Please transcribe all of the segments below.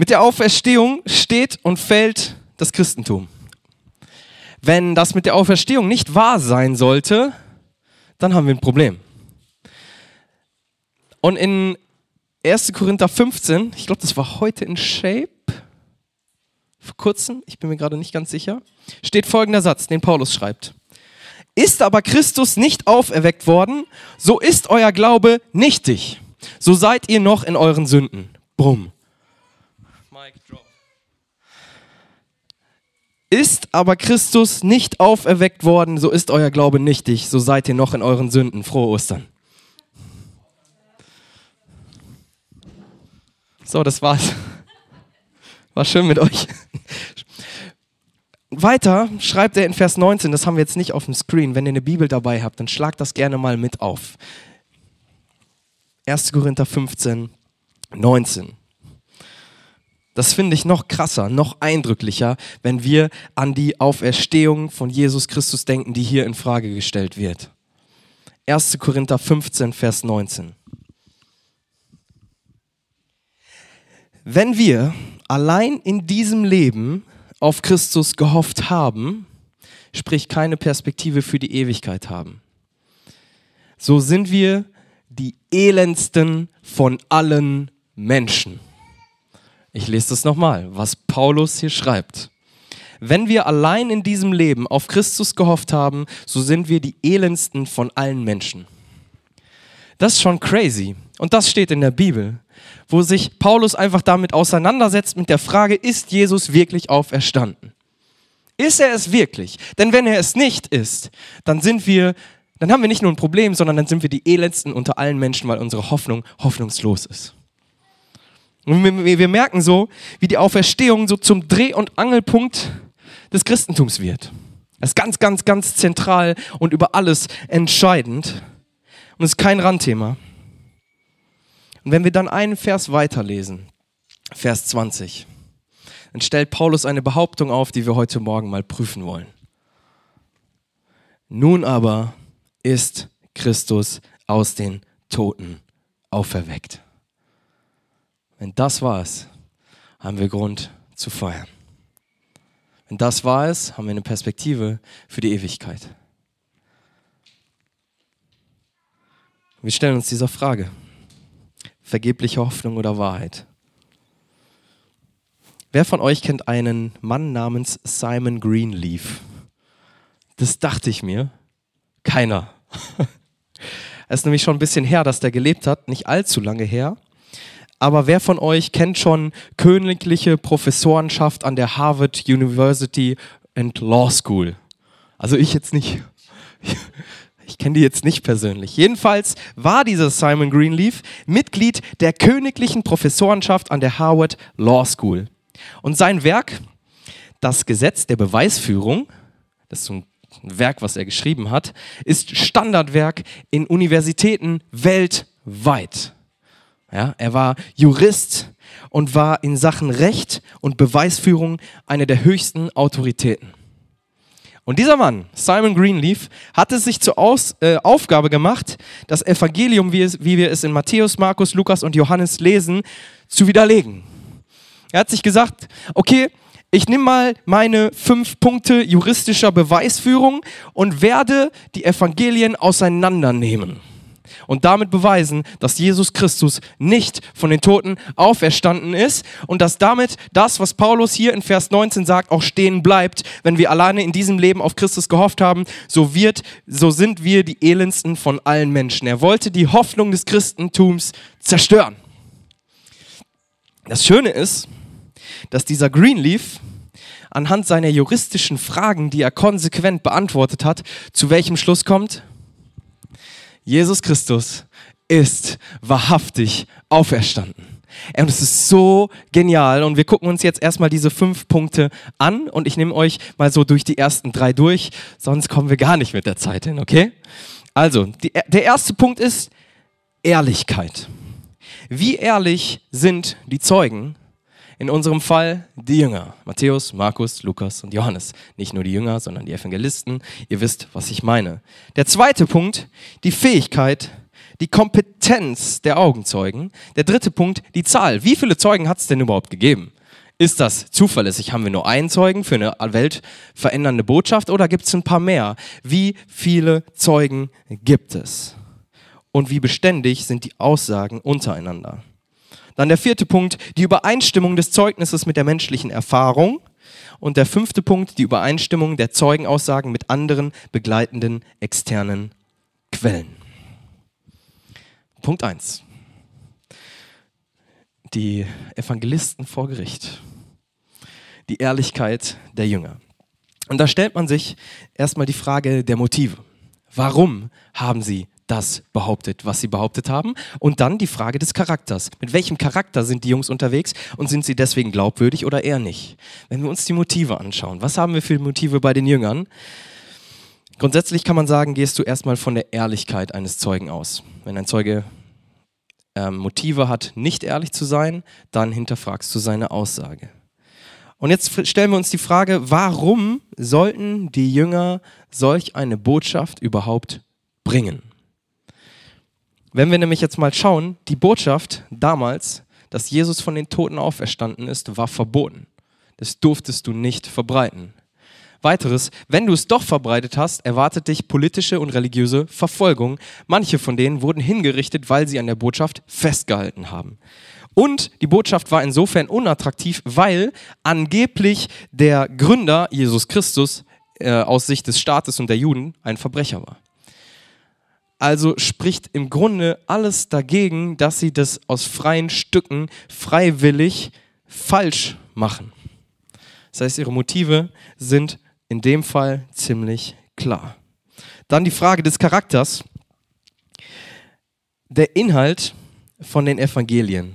Mit der Auferstehung steht und fällt das Christentum. Wenn das mit der Auferstehung nicht wahr sein sollte, dann haben wir ein Problem. Und in 1. Korinther 15, ich glaube, das war heute in Shape, vor kurzem, ich bin mir gerade nicht ganz sicher, steht folgender Satz, den Paulus schreibt. Ist aber Christus nicht auferweckt worden, so ist euer Glaube nichtig. So seid ihr noch in euren Sünden. Brumm. Ist aber Christus nicht auferweckt worden, so ist euer Glaube nichtig. So seid ihr noch in euren Sünden. Frohe Ostern. So, das war's. War schön mit euch. Weiter schreibt er in Vers 19, das haben wir jetzt nicht auf dem Screen. Wenn ihr eine Bibel dabei habt, dann schlagt das gerne mal mit auf. 1. Korinther 15, 19. Das finde ich noch krasser, noch eindrücklicher, wenn wir an die Auferstehung von Jesus Christus denken, die hier in Frage gestellt wird. 1. Korinther 15, Vers 19. Wenn wir allein in diesem Leben auf Christus gehofft haben, sprich keine Perspektive für die Ewigkeit haben, so sind wir die elendsten von allen Menschen. Ich lese das nochmal, was Paulus hier schreibt. Wenn wir allein in diesem Leben auf Christus gehofft haben, so sind wir die elendsten von allen Menschen. Das ist schon crazy. Und das steht in der Bibel, wo sich Paulus einfach damit auseinandersetzt mit der Frage, ist Jesus wirklich auferstanden? Ist er es wirklich? Denn wenn er es nicht ist, dann sind wir, dann haben wir nicht nur ein Problem, sondern dann sind wir die elendsten unter allen Menschen, weil unsere Hoffnung hoffnungslos ist. Und wir, wir merken so, wie die Auferstehung so zum Dreh- und Angelpunkt des Christentums wird. Das ist ganz, ganz, ganz zentral und über alles entscheidend. Und es ist kein Randthema. Und wenn wir dann einen Vers weiterlesen, Vers 20, dann stellt Paulus eine Behauptung auf, die wir heute Morgen mal prüfen wollen. Nun aber ist Christus aus den Toten auferweckt. Wenn das war es, haben wir Grund zu feiern. Wenn das war es, haben wir eine Perspektive für die Ewigkeit. Wir stellen uns dieser Frage. Vergebliche Hoffnung oder Wahrheit? Wer von euch kennt einen Mann namens Simon Greenleaf? Das dachte ich mir. Keiner. Es ist nämlich schon ein bisschen her, dass der gelebt hat, nicht allzu lange her. Aber wer von euch kennt schon königliche Professorenschaft an der Harvard University and Law School? Also ich jetzt nicht. Ich kenne die jetzt nicht persönlich. Jedenfalls war dieser Simon Greenleaf Mitglied der königlichen Professorenschaft an der Harvard Law School. Und sein Werk, das Gesetz der Beweisführung, das ist so ein Werk, was er geschrieben hat, ist Standardwerk in Universitäten weltweit. Ja, er war Jurist und war in Sachen Recht und Beweisführung eine der höchsten Autoritäten. Und dieser Mann, Simon Greenleaf, hat es sich zur Aus, äh, Aufgabe gemacht, das Evangelium, wie, es, wie wir es in Matthäus, Markus, Lukas und Johannes lesen, zu widerlegen. Er hat sich gesagt, okay, ich nehme mal meine fünf Punkte juristischer Beweisführung und werde die Evangelien auseinandernehmen und damit beweisen, dass Jesus Christus nicht von den Toten auferstanden ist und dass damit das, was Paulus hier in Vers 19 sagt, auch stehen bleibt. Wenn wir alleine in diesem Leben auf Christus gehofft haben, so wird, so sind wir die elendsten von allen Menschen. Er wollte die Hoffnung des Christentums zerstören. Das Schöne ist, dass dieser Greenleaf anhand seiner juristischen Fragen, die er konsequent beantwortet hat, zu welchem Schluss kommt? Jesus Christus ist wahrhaftig auferstanden. Und es ist so genial. Und wir gucken uns jetzt erstmal diese fünf Punkte an. Und ich nehme euch mal so durch die ersten drei durch. Sonst kommen wir gar nicht mit der Zeit hin, okay? Also, die, der erste Punkt ist Ehrlichkeit. Wie ehrlich sind die Zeugen in unserem Fall die Jünger. Matthäus, Markus, Lukas und Johannes. Nicht nur die Jünger, sondern die Evangelisten. Ihr wisst, was ich meine. Der zweite Punkt, die Fähigkeit die Kompetenz der Augenzeugen. Der dritte Punkt, die Zahl. Wie viele Zeugen hat es denn überhaupt gegeben? Ist das zuverlässig? Haben wir nur einen Zeugen für eine weltverändernde Botschaft oder gibt es ein paar mehr? Wie viele Zeugen gibt es? Und wie beständig sind die Aussagen untereinander? Dann der vierte Punkt, die Übereinstimmung des Zeugnisses mit der menschlichen Erfahrung. Und der fünfte Punkt, die Übereinstimmung der Zeugenaussagen mit anderen begleitenden externen Quellen. Punkt 1. Die Evangelisten vor Gericht. Die Ehrlichkeit der Jünger. Und da stellt man sich erstmal die Frage der Motive. Warum haben sie das behauptet, was sie behauptet haben. Und dann die Frage des Charakters. Mit welchem Charakter sind die Jungs unterwegs und sind sie deswegen glaubwürdig oder eher nicht? Wenn wir uns die Motive anschauen, was haben wir für Motive bei den Jüngern? Grundsätzlich kann man sagen, gehst du erstmal von der Ehrlichkeit eines Zeugen aus. Wenn ein Zeuge ähm, Motive hat, nicht ehrlich zu sein, dann hinterfragst du seine Aussage. Und jetzt stellen wir uns die Frage, warum sollten die Jünger solch eine Botschaft überhaupt bringen? Wenn wir nämlich jetzt mal schauen, die Botschaft damals, dass Jesus von den Toten auferstanden ist, war verboten. Das durftest du nicht verbreiten. Weiteres, wenn du es doch verbreitet hast, erwartet dich politische und religiöse Verfolgung. Manche von denen wurden hingerichtet, weil sie an der Botschaft festgehalten haben. Und die Botschaft war insofern unattraktiv, weil angeblich der Gründer Jesus Christus äh, aus Sicht des Staates und der Juden ein Verbrecher war. Also spricht im Grunde alles dagegen, dass sie das aus freien Stücken freiwillig falsch machen. Das heißt, ihre Motive sind in dem Fall ziemlich klar. Dann die Frage des Charakters. Der Inhalt von den Evangelien,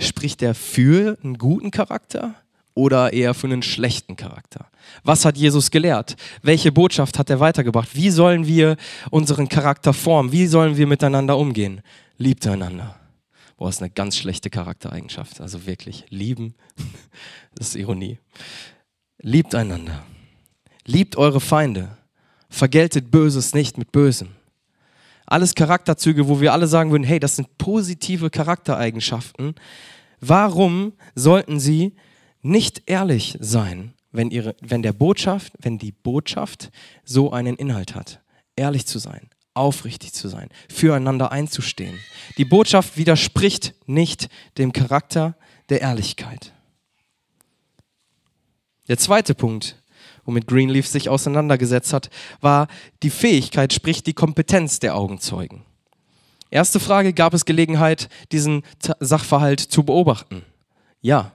spricht er für einen guten Charakter oder eher für einen schlechten Charakter? Was hat Jesus gelehrt? Welche Botschaft hat er weitergebracht? Wie sollen wir unseren Charakter formen? Wie sollen wir miteinander umgehen? Liebt einander. Boah, ist eine ganz schlechte Charaktereigenschaft. Also wirklich, lieben, das ist Ironie. Liebt einander. Liebt eure Feinde. Vergeltet Böses nicht mit Bösem. Alles Charakterzüge, wo wir alle sagen würden, hey, das sind positive Charaktereigenschaften. Warum sollten sie nicht ehrlich sein, wenn, ihre, wenn, der Botschaft, wenn die Botschaft so einen Inhalt hat. Ehrlich zu sein, aufrichtig zu sein, füreinander einzustehen. Die Botschaft widerspricht nicht dem Charakter der Ehrlichkeit. Der zweite Punkt, womit Greenleaf sich auseinandergesetzt hat, war die Fähigkeit, sprich die Kompetenz der Augenzeugen. Erste Frage, gab es Gelegenheit, diesen Sachverhalt zu beobachten? Ja,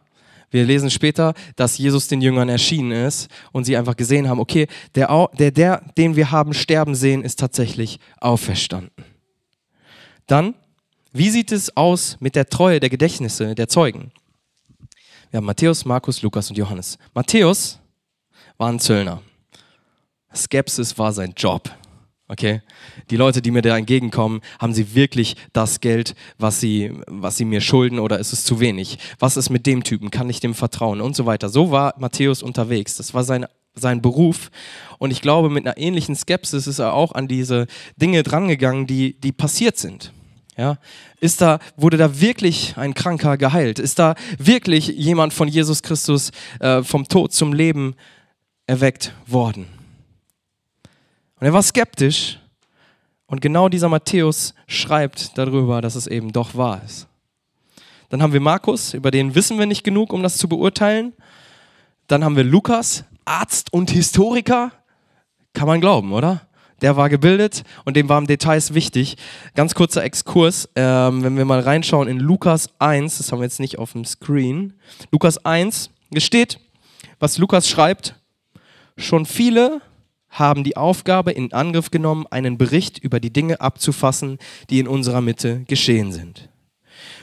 wir lesen später, dass Jesus den Jüngern erschienen ist und sie einfach gesehen haben, okay, der, der, der, den wir haben sterben sehen, ist tatsächlich auferstanden. Dann, wie sieht es aus mit der Treue der Gedächtnisse der Zeugen? Wir haben Matthäus, Markus, Lukas und Johannes. Matthäus war ein Zöllner. Skepsis war sein Job. Okay? Die Leute, die mir da entgegenkommen, haben sie wirklich das Geld, was sie, was sie mir schulden oder ist es zu wenig? Was ist mit dem Typen? Kann ich dem vertrauen? Und so weiter. So war Matthäus unterwegs. Das war sein, sein Beruf. Und ich glaube, mit einer ähnlichen Skepsis ist er auch an diese Dinge drangegangen, die, die passiert sind. Ja, ist da, wurde da wirklich ein Kranker geheilt? Ist da wirklich jemand von Jesus Christus äh, vom Tod zum Leben erweckt worden? Und er war skeptisch. Und genau dieser Matthäus schreibt darüber, dass es eben doch wahr ist. Dann haben wir Markus, über den wissen wir nicht genug, um das zu beurteilen. Dann haben wir Lukas, Arzt und Historiker. Kann man glauben, oder? Der war gebildet und dem waren Details wichtig. Ganz kurzer Exkurs, ähm, wenn wir mal reinschauen in Lukas 1, das haben wir jetzt nicht auf dem Screen. Lukas 1, es steht, was Lukas schreibt, schon viele haben die Aufgabe in Angriff genommen, einen Bericht über die Dinge abzufassen, die in unserer Mitte geschehen sind.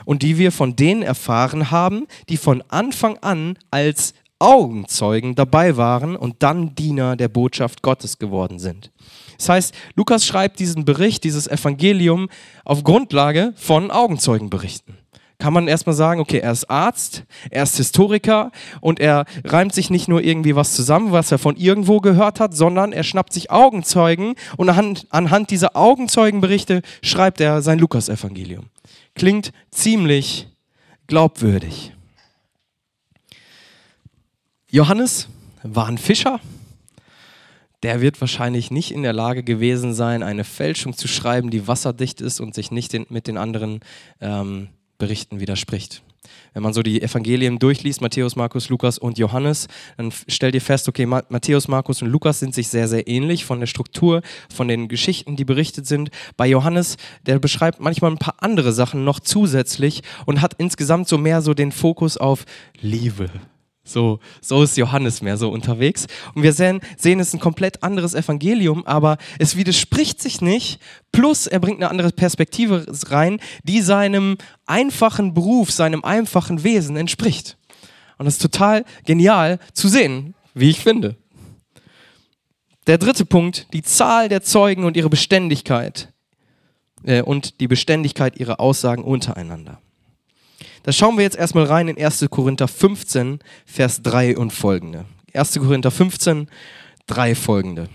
Und die wir von denen erfahren haben, die von Anfang an als Augenzeugen dabei waren und dann Diener der Botschaft Gottes geworden sind. Das heißt, Lukas schreibt diesen Bericht, dieses Evangelium auf Grundlage von Augenzeugenberichten. Kann man erstmal sagen, okay, er ist Arzt, er ist Historiker und er reimt sich nicht nur irgendwie was zusammen, was er von irgendwo gehört hat, sondern er schnappt sich Augenzeugen und anhand, anhand dieser Augenzeugenberichte schreibt er sein Lukasevangelium. Klingt ziemlich glaubwürdig. Johannes war ein Fischer. Der wird wahrscheinlich nicht in der Lage gewesen sein, eine Fälschung zu schreiben, die wasserdicht ist und sich nicht mit den anderen ähm, Berichten widerspricht. Wenn man so die Evangelien durchliest, Matthäus, Markus, Lukas und Johannes, dann stellt ihr fest, okay, Matthäus, Markus und Lukas sind sich sehr, sehr ähnlich von der Struktur, von den Geschichten, die berichtet sind. Bei Johannes, der beschreibt manchmal ein paar andere Sachen noch zusätzlich und hat insgesamt so mehr so den Fokus auf Liebe, so, so ist Johannes mehr so unterwegs. Und wir sehen, sehen, es ist ein komplett anderes Evangelium, aber es widerspricht sich nicht. Plus, er bringt eine andere Perspektive rein, die seinem einfachen Beruf, seinem einfachen Wesen entspricht. Und das ist total genial zu sehen, wie ich finde. Der dritte Punkt, die Zahl der Zeugen und ihre Beständigkeit äh, und die Beständigkeit ihrer Aussagen untereinander. Da schauen wir jetzt erstmal rein in 1. Korinther 15, Vers 3 und folgende. 1. Korinther 15, 3 folgende.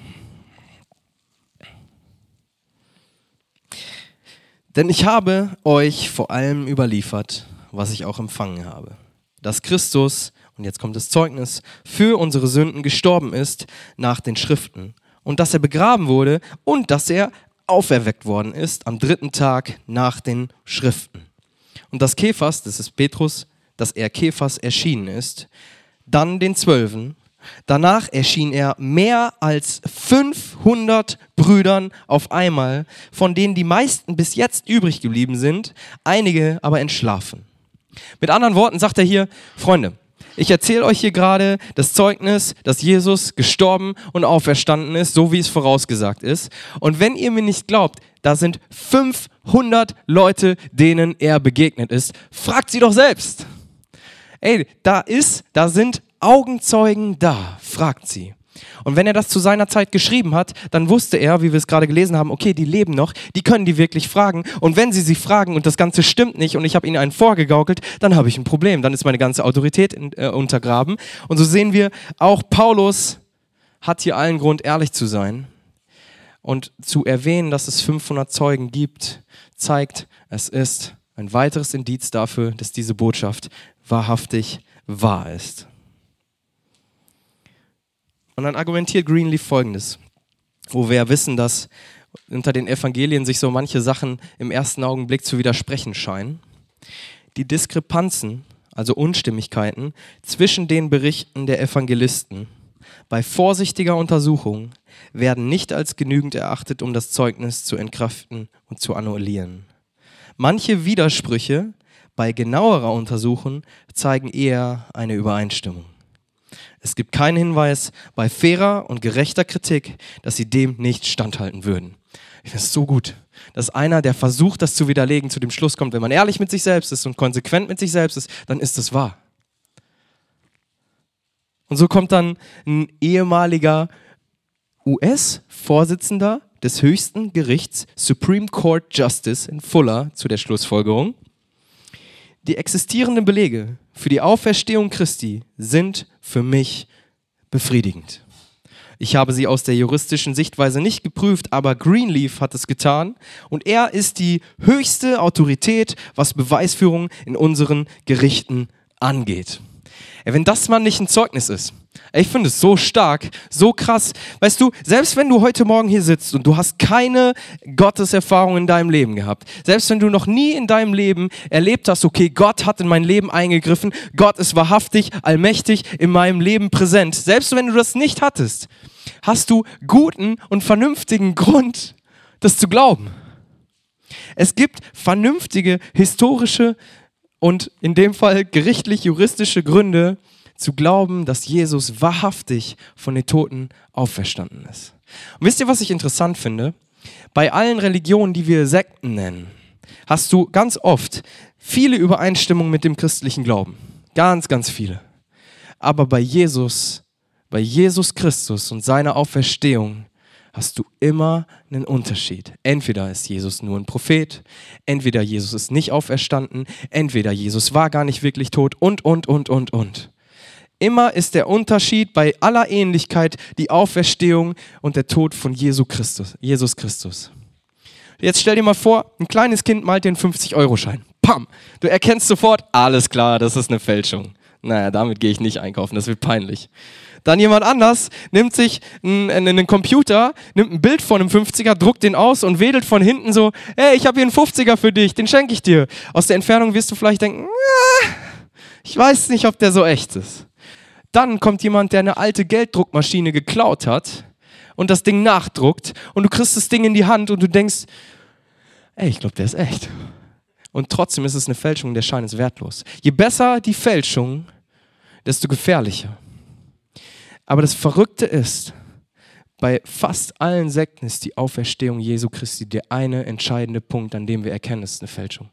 Denn ich habe euch vor allem überliefert, was ich auch empfangen habe, dass Christus, und jetzt kommt das Zeugnis, für unsere Sünden gestorben ist nach den Schriften und dass er begraben wurde und dass er auferweckt worden ist am dritten Tag nach den Schriften und dass Kephas, das ist Petrus, dass er Kephas erschienen ist, dann den Zwölfen. Danach erschien er mehr als 500 Brüdern auf einmal, von denen die meisten bis jetzt übrig geblieben sind, einige aber entschlafen. Mit anderen Worten sagt er hier, Freunde, ich erzähle euch hier gerade das Zeugnis, dass Jesus gestorben und auferstanden ist, so wie es vorausgesagt ist. Und wenn ihr mir nicht glaubt, da sind 500 Leute, denen er begegnet ist. Fragt sie doch selbst. Ey, da ist, da sind Augenzeugen da. Fragt sie. Und wenn er das zu seiner Zeit geschrieben hat, dann wusste er, wie wir es gerade gelesen haben, okay, die leben noch, die können die wirklich fragen. Und wenn sie sie fragen und das Ganze stimmt nicht und ich habe ihnen einen vorgegaukelt, dann habe ich ein Problem. Dann ist meine ganze Autorität in, äh, untergraben. Und so sehen wir, auch Paulus hat hier allen Grund, ehrlich zu sein. Und zu erwähnen, dass es 500 Zeugen gibt, zeigt, es ist ein weiteres Indiz dafür, dass diese Botschaft wahrhaftig wahr ist. Und dann argumentiert Greenleaf folgendes, wo wir ja wissen, dass unter den Evangelien sich so manche Sachen im ersten Augenblick zu widersprechen scheinen. Die Diskrepanzen, also Unstimmigkeiten zwischen den Berichten der Evangelisten bei vorsichtiger Untersuchung werden nicht als genügend erachtet, um das Zeugnis zu entkräften und zu annullieren. Manche Widersprüche bei genauerer Untersuchung zeigen eher eine Übereinstimmung. Es gibt keinen Hinweis bei fairer und gerechter Kritik, dass sie dem nicht standhalten würden. Ich finde es so gut, dass einer, der versucht, das zu widerlegen, zu dem Schluss kommt, wenn man ehrlich mit sich selbst ist und konsequent mit sich selbst ist, dann ist es wahr. Und so kommt dann ein ehemaliger US-Vorsitzender des höchsten Gerichts Supreme Court Justice in Fuller zu der Schlussfolgerung. Die existierenden Belege für die Auferstehung Christi sind für mich befriedigend. Ich habe sie aus der juristischen Sichtweise nicht geprüft, aber Greenleaf hat es getan und er ist die höchste Autorität, was Beweisführung in unseren Gerichten angeht. Wenn das mal nicht ein Zeugnis ist, ich finde es so stark, so krass. Weißt du, selbst wenn du heute Morgen hier sitzt und du hast keine Gotteserfahrung in deinem Leben gehabt, selbst wenn du noch nie in deinem Leben erlebt hast, okay, Gott hat in mein Leben eingegriffen, Gott ist wahrhaftig, allmächtig in meinem Leben präsent, selbst wenn du das nicht hattest, hast du guten und vernünftigen Grund, das zu glauben. Es gibt vernünftige historische und in dem Fall gerichtlich-juristische Gründe zu glauben, dass Jesus wahrhaftig von den Toten auferstanden ist. Und wisst ihr, was ich interessant finde? Bei allen Religionen, die wir Sekten nennen, hast du ganz oft viele Übereinstimmungen mit dem christlichen Glauben. Ganz, ganz viele. Aber bei Jesus, bei Jesus Christus und seiner Auferstehung hast du immer einen Unterschied. Entweder ist Jesus nur ein Prophet, entweder Jesus ist nicht auferstanden, entweder Jesus war gar nicht wirklich tot und, und, und, und, und. Immer ist der Unterschied bei aller Ähnlichkeit die Auferstehung und der Tod von Jesus Christus. Jesus Christus. Jetzt stell dir mal vor, ein kleines Kind malt den 50-Euro-Schein. Pam! Du erkennst sofort, alles klar, das ist eine Fälschung. Naja, damit gehe ich nicht einkaufen, das wird peinlich. Dann jemand anders nimmt sich einen, einen, Computer, nimmt ein Bild von einem 50er, druckt den aus und wedelt von hinten so, hey, ich habe hier einen 50er für dich, den schenke ich dir. Aus der Entfernung wirst du vielleicht denken, ich weiß nicht, ob der so echt ist. Dann kommt jemand, der eine alte Gelddruckmaschine geklaut hat und das Ding nachdruckt und du kriegst das Ding in die Hand und du denkst, ey, ich glaube, der ist echt. Und trotzdem ist es eine Fälschung, der Schein ist wertlos. Je besser die Fälschung, desto gefährlicher. Aber das Verrückte ist, bei fast allen Sekten ist die Auferstehung Jesu Christi der eine entscheidende Punkt, an dem wir erkennen, es ist eine Fälschung.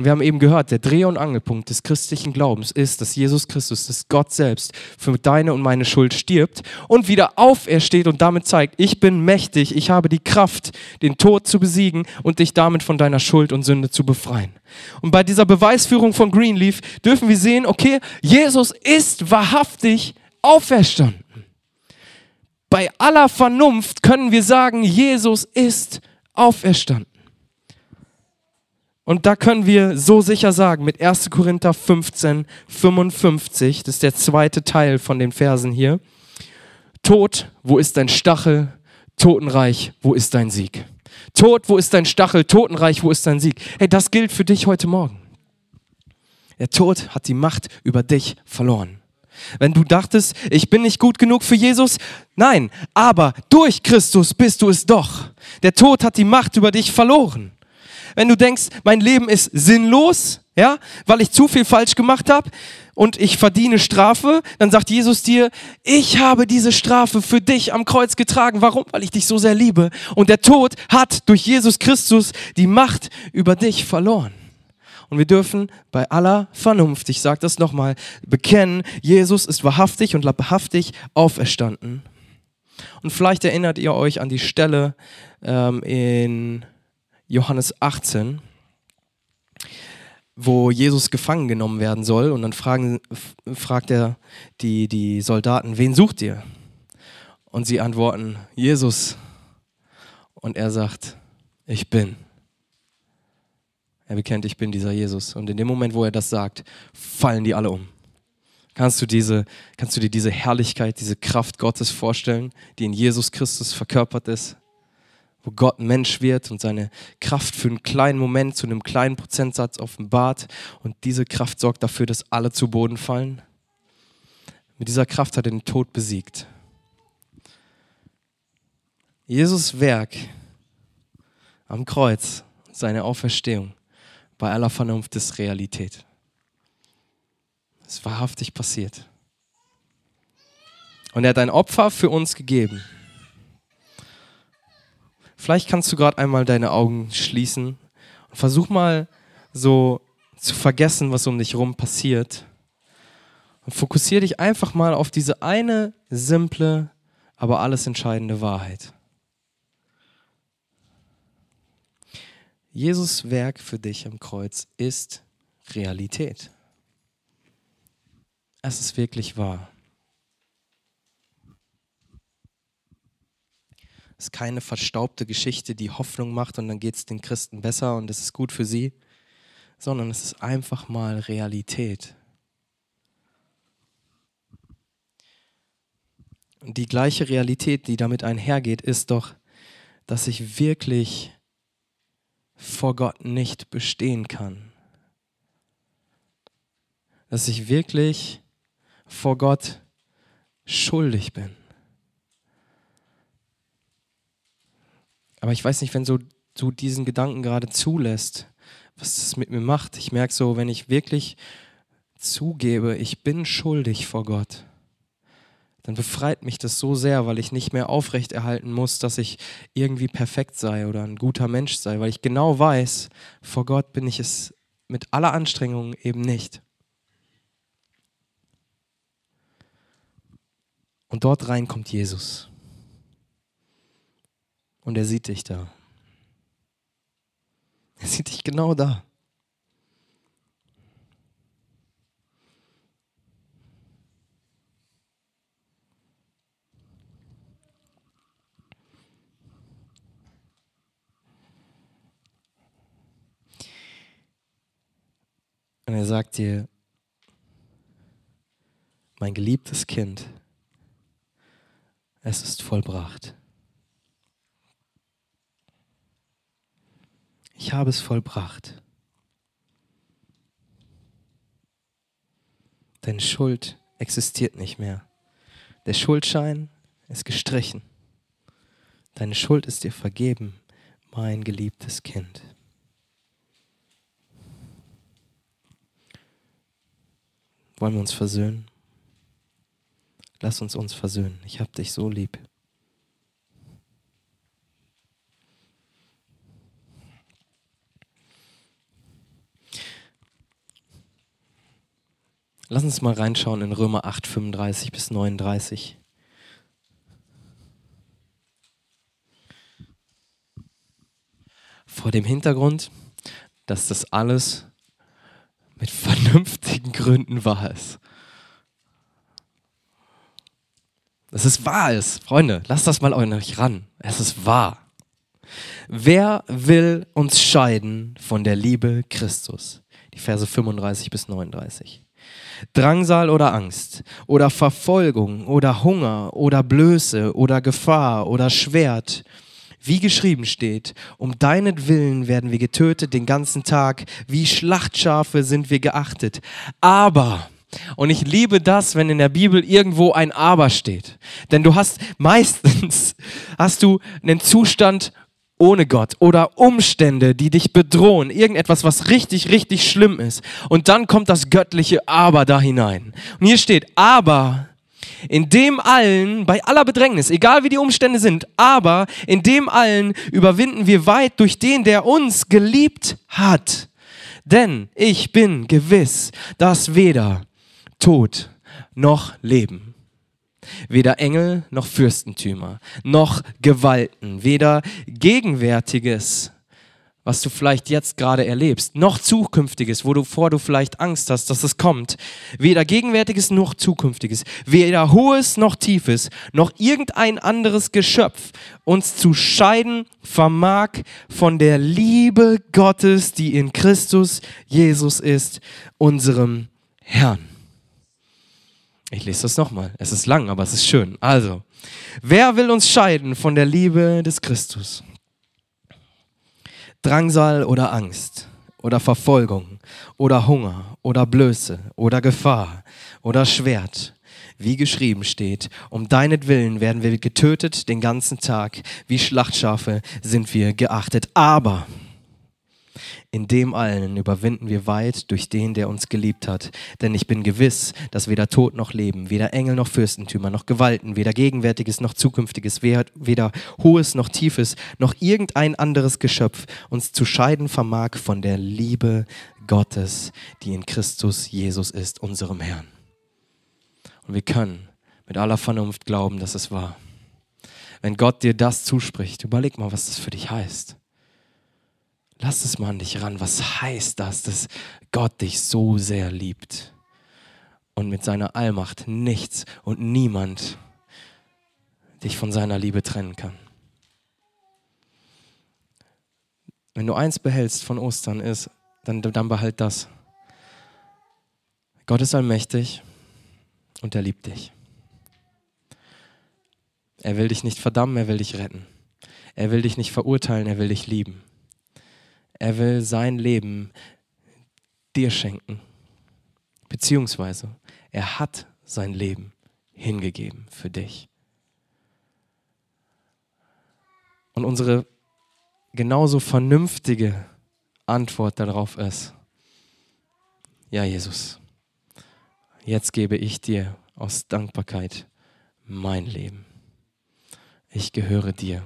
Und wir haben eben gehört, der Dreh- und Angelpunkt des christlichen Glaubens ist, dass Jesus Christus, dass Gott selbst für deine und meine Schuld stirbt und wieder aufersteht und damit zeigt, ich bin mächtig, ich habe die Kraft, den Tod zu besiegen und dich damit von deiner Schuld und Sünde zu befreien. Und bei dieser Beweisführung von Greenleaf dürfen wir sehen, okay, Jesus ist wahrhaftig auferstanden. Bei aller Vernunft können wir sagen, Jesus ist auferstanden. Und da können wir so sicher sagen, mit 1. Korinther 15, 55, das ist der zweite Teil von den Versen hier. Tod, wo ist dein Stachel? Totenreich, wo ist dein Sieg? Tod, wo ist dein Stachel? Totenreich, wo ist dein Sieg? Hey, das gilt für dich heute Morgen. Der Tod hat die Macht über dich verloren. Wenn du dachtest, ich bin nicht gut genug für Jesus, nein, aber durch Christus bist du es doch. Der Tod hat die Macht über dich verloren. Wenn du denkst, mein Leben ist sinnlos, ja, weil ich zu viel falsch gemacht habe und ich verdiene Strafe, dann sagt Jesus dir, ich habe diese Strafe für dich am Kreuz getragen. Warum? Weil ich dich so sehr liebe. Und der Tod hat durch Jesus Christus die Macht über dich verloren. Und wir dürfen bei aller Vernunft, ich sage das nochmal, bekennen, Jesus ist wahrhaftig und wahrhaftig auferstanden. Und vielleicht erinnert ihr euch an die Stelle ähm, in Johannes 18, wo Jesus gefangen genommen werden soll. Und dann fragen, fragt er die, die Soldaten, wen sucht ihr? Und sie antworten, Jesus. Und er sagt, ich bin. Er bekennt, ich bin dieser Jesus. Und in dem Moment, wo er das sagt, fallen die alle um. Kannst du, diese, kannst du dir diese Herrlichkeit, diese Kraft Gottes vorstellen, die in Jesus Christus verkörpert ist? Wo Gott Mensch wird und seine Kraft für einen kleinen Moment zu einem kleinen Prozentsatz offenbart und diese Kraft sorgt dafür, dass alle zu Boden fallen? Mit dieser Kraft hat er den Tod besiegt. Jesus Werk am Kreuz, seine Auferstehung, bei aller Vernunft ist Realität. Es ist wahrhaftig passiert. Und er hat ein Opfer für uns gegeben. Vielleicht kannst du gerade einmal deine Augen schließen und versuch mal so zu vergessen, was um dich herum passiert. Und fokussiere dich einfach mal auf diese eine simple, aber alles entscheidende Wahrheit. Jesus Werk für dich am Kreuz ist Realität. Es ist wirklich wahr. Es ist keine verstaubte Geschichte, die Hoffnung macht und dann geht es den Christen besser und es ist gut für sie, sondern es ist einfach mal Realität. Und die gleiche Realität, die damit einhergeht, ist doch, dass ich wirklich vor Gott nicht bestehen kann. Dass ich wirklich vor Gott schuldig bin. Aber ich weiß nicht, wenn so du diesen Gedanken gerade zulässt, was das mit mir macht. Ich merke so, wenn ich wirklich zugebe, ich bin schuldig vor Gott, dann befreit mich das so sehr, weil ich nicht mehr aufrechterhalten muss, dass ich irgendwie perfekt sei oder ein guter Mensch sei, weil ich genau weiß, vor Gott bin ich es mit aller Anstrengung eben nicht. Und dort rein kommt Jesus. Und er sieht dich da. Er sieht dich genau da. Und er sagt dir, mein geliebtes Kind, es ist vollbracht. Ich habe es vollbracht. Deine Schuld existiert nicht mehr. Der Schuldschein ist gestrichen. Deine Schuld ist dir vergeben, mein geliebtes Kind. Wollen wir uns versöhnen? Lass uns uns versöhnen. Ich habe dich so lieb. Lass uns mal reinschauen in Römer 8, 35 bis 39. Vor dem Hintergrund, dass das alles mit vernünftigen Gründen wahr ist. Dass es wahr ist. Freunde, lasst das mal euch ran. Es ist wahr. Wer will uns scheiden von der Liebe Christus? Die Verse 35 bis 39. Drangsal oder Angst oder Verfolgung oder Hunger oder Blöße oder Gefahr oder Schwert. Wie geschrieben steht, um deinetwillen werden wir getötet den ganzen Tag, wie Schlachtschafe sind wir geachtet. Aber, und ich liebe das, wenn in der Bibel irgendwo ein Aber steht. Denn du hast meistens, hast du einen Zustand ohne Gott oder Umstände, die dich bedrohen, irgendetwas, was richtig, richtig schlimm ist. Und dann kommt das göttliche Aber da hinein. Und hier steht, aber in dem allen, bei aller Bedrängnis, egal wie die Umstände sind, aber in dem allen überwinden wir weit durch den, der uns geliebt hat. Denn ich bin gewiss, dass weder Tod noch Leben weder Engel noch Fürstentümer, noch Gewalten, weder Gegenwärtiges, was du vielleicht jetzt gerade erlebst, noch Zukünftiges, wo du vor du vielleicht Angst hast, dass es kommt. Weder Gegenwärtiges noch Zukünftiges, weder Hohes noch Tiefes, noch irgendein anderes Geschöpf uns zu scheiden vermag von der Liebe Gottes, die in Christus Jesus ist, unserem Herrn. Ich lese das nochmal. Es ist lang, aber es ist schön. Also, wer will uns scheiden von der Liebe des Christus? Drangsal oder Angst oder Verfolgung oder Hunger oder Blöße oder Gefahr oder Schwert. Wie geschrieben steht, um deinetwillen werden wir getötet den ganzen Tag, wie Schlachtschafe sind wir geachtet. Aber in dem allen überwinden wir weit durch den, der uns geliebt hat. Denn ich bin gewiss, dass weder Tod noch Leben, weder Engel noch Fürstentümer, noch Gewalten, weder Gegenwärtiges noch Zukünftiges, weder Hohes noch Tiefes, noch irgendein anderes Geschöpf uns zu scheiden vermag von der Liebe Gottes, die in Christus Jesus ist, unserem Herrn. Und wir können mit aller Vernunft glauben, dass es wahr. Wenn Gott dir das zuspricht, überleg mal, was das für dich heißt. Lass es mal an dich ran. Was heißt das, dass Gott dich so sehr liebt und mit seiner Allmacht nichts und niemand dich von seiner Liebe trennen kann? Wenn du eins behältst von Ostern ist, dann, dann behalt das. Gott ist allmächtig und er liebt dich. Er will dich nicht verdammen, er will dich retten. Er will dich nicht verurteilen, er will dich lieben. Er will sein Leben dir schenken. Beziehungsweise er hat sein Leben hingegeben für dich. Und unsere genauso vernünftige Antwort darauf ist, ja Jesus, jetzt gebe ich dir aus Dankbarkeit mein Leben. Ich gehöre dir.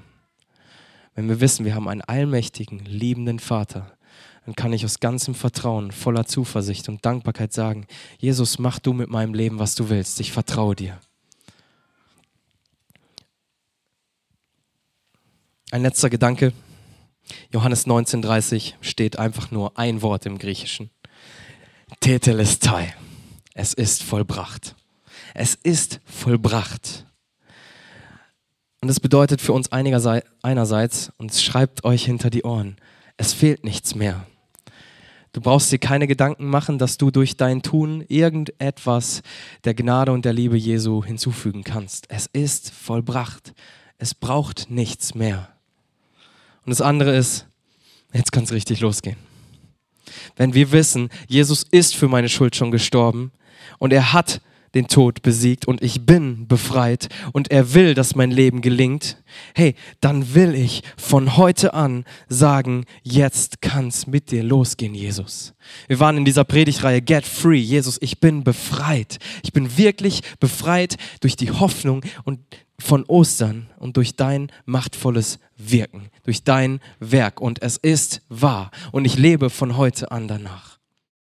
Wenn wir wissen, wir haben einen allmächtigen, liebenden Vater, dann kann ich aus ganzem Vertrauen, voller Zuversicht und Dankbarkeit sagen, Jesus, mach du mit meinem Leben, was du willst. Ich vertraue dir. Ein letzter Gedanke. Johannes 19,30 steht einfach nur ein Wort im Griechischen. Tetelestai. Es ist vollbracht. Es ist vollbracht. Und das bedeutet für uns einerseits, und schreibt euch hinter die Ohren, es fehlt nichts mehr. Du brauchst dir keine Gedanken machen, dass du durch dein Tun irgendetwas der Gnade und der Liebe Jesu hinzufügen kannst. Es ist vollbracht. Es braucht nichts mehr. Und das andere ist, jetzt kann es richtig losgehen. Wenn wir wissen, Jesus ist für meine Schuld schon gestorben und er hat den Tod besiegt und ich bin befreit und er will, dass mein Leben gelingt, hey, dann will ich von heute an sagen, jetzt kann's mit dir losgehen, Jesus. Wir waren in dieser Predigtreihe Get Free. Jesus, ich bin befreit. Ich bin wirklich befreit durch die Hoffnung und von Ostern und durch dein machtvolles Wirken, durch dein Werk. Und es ist wahr. Und ich lebe von heute an danach.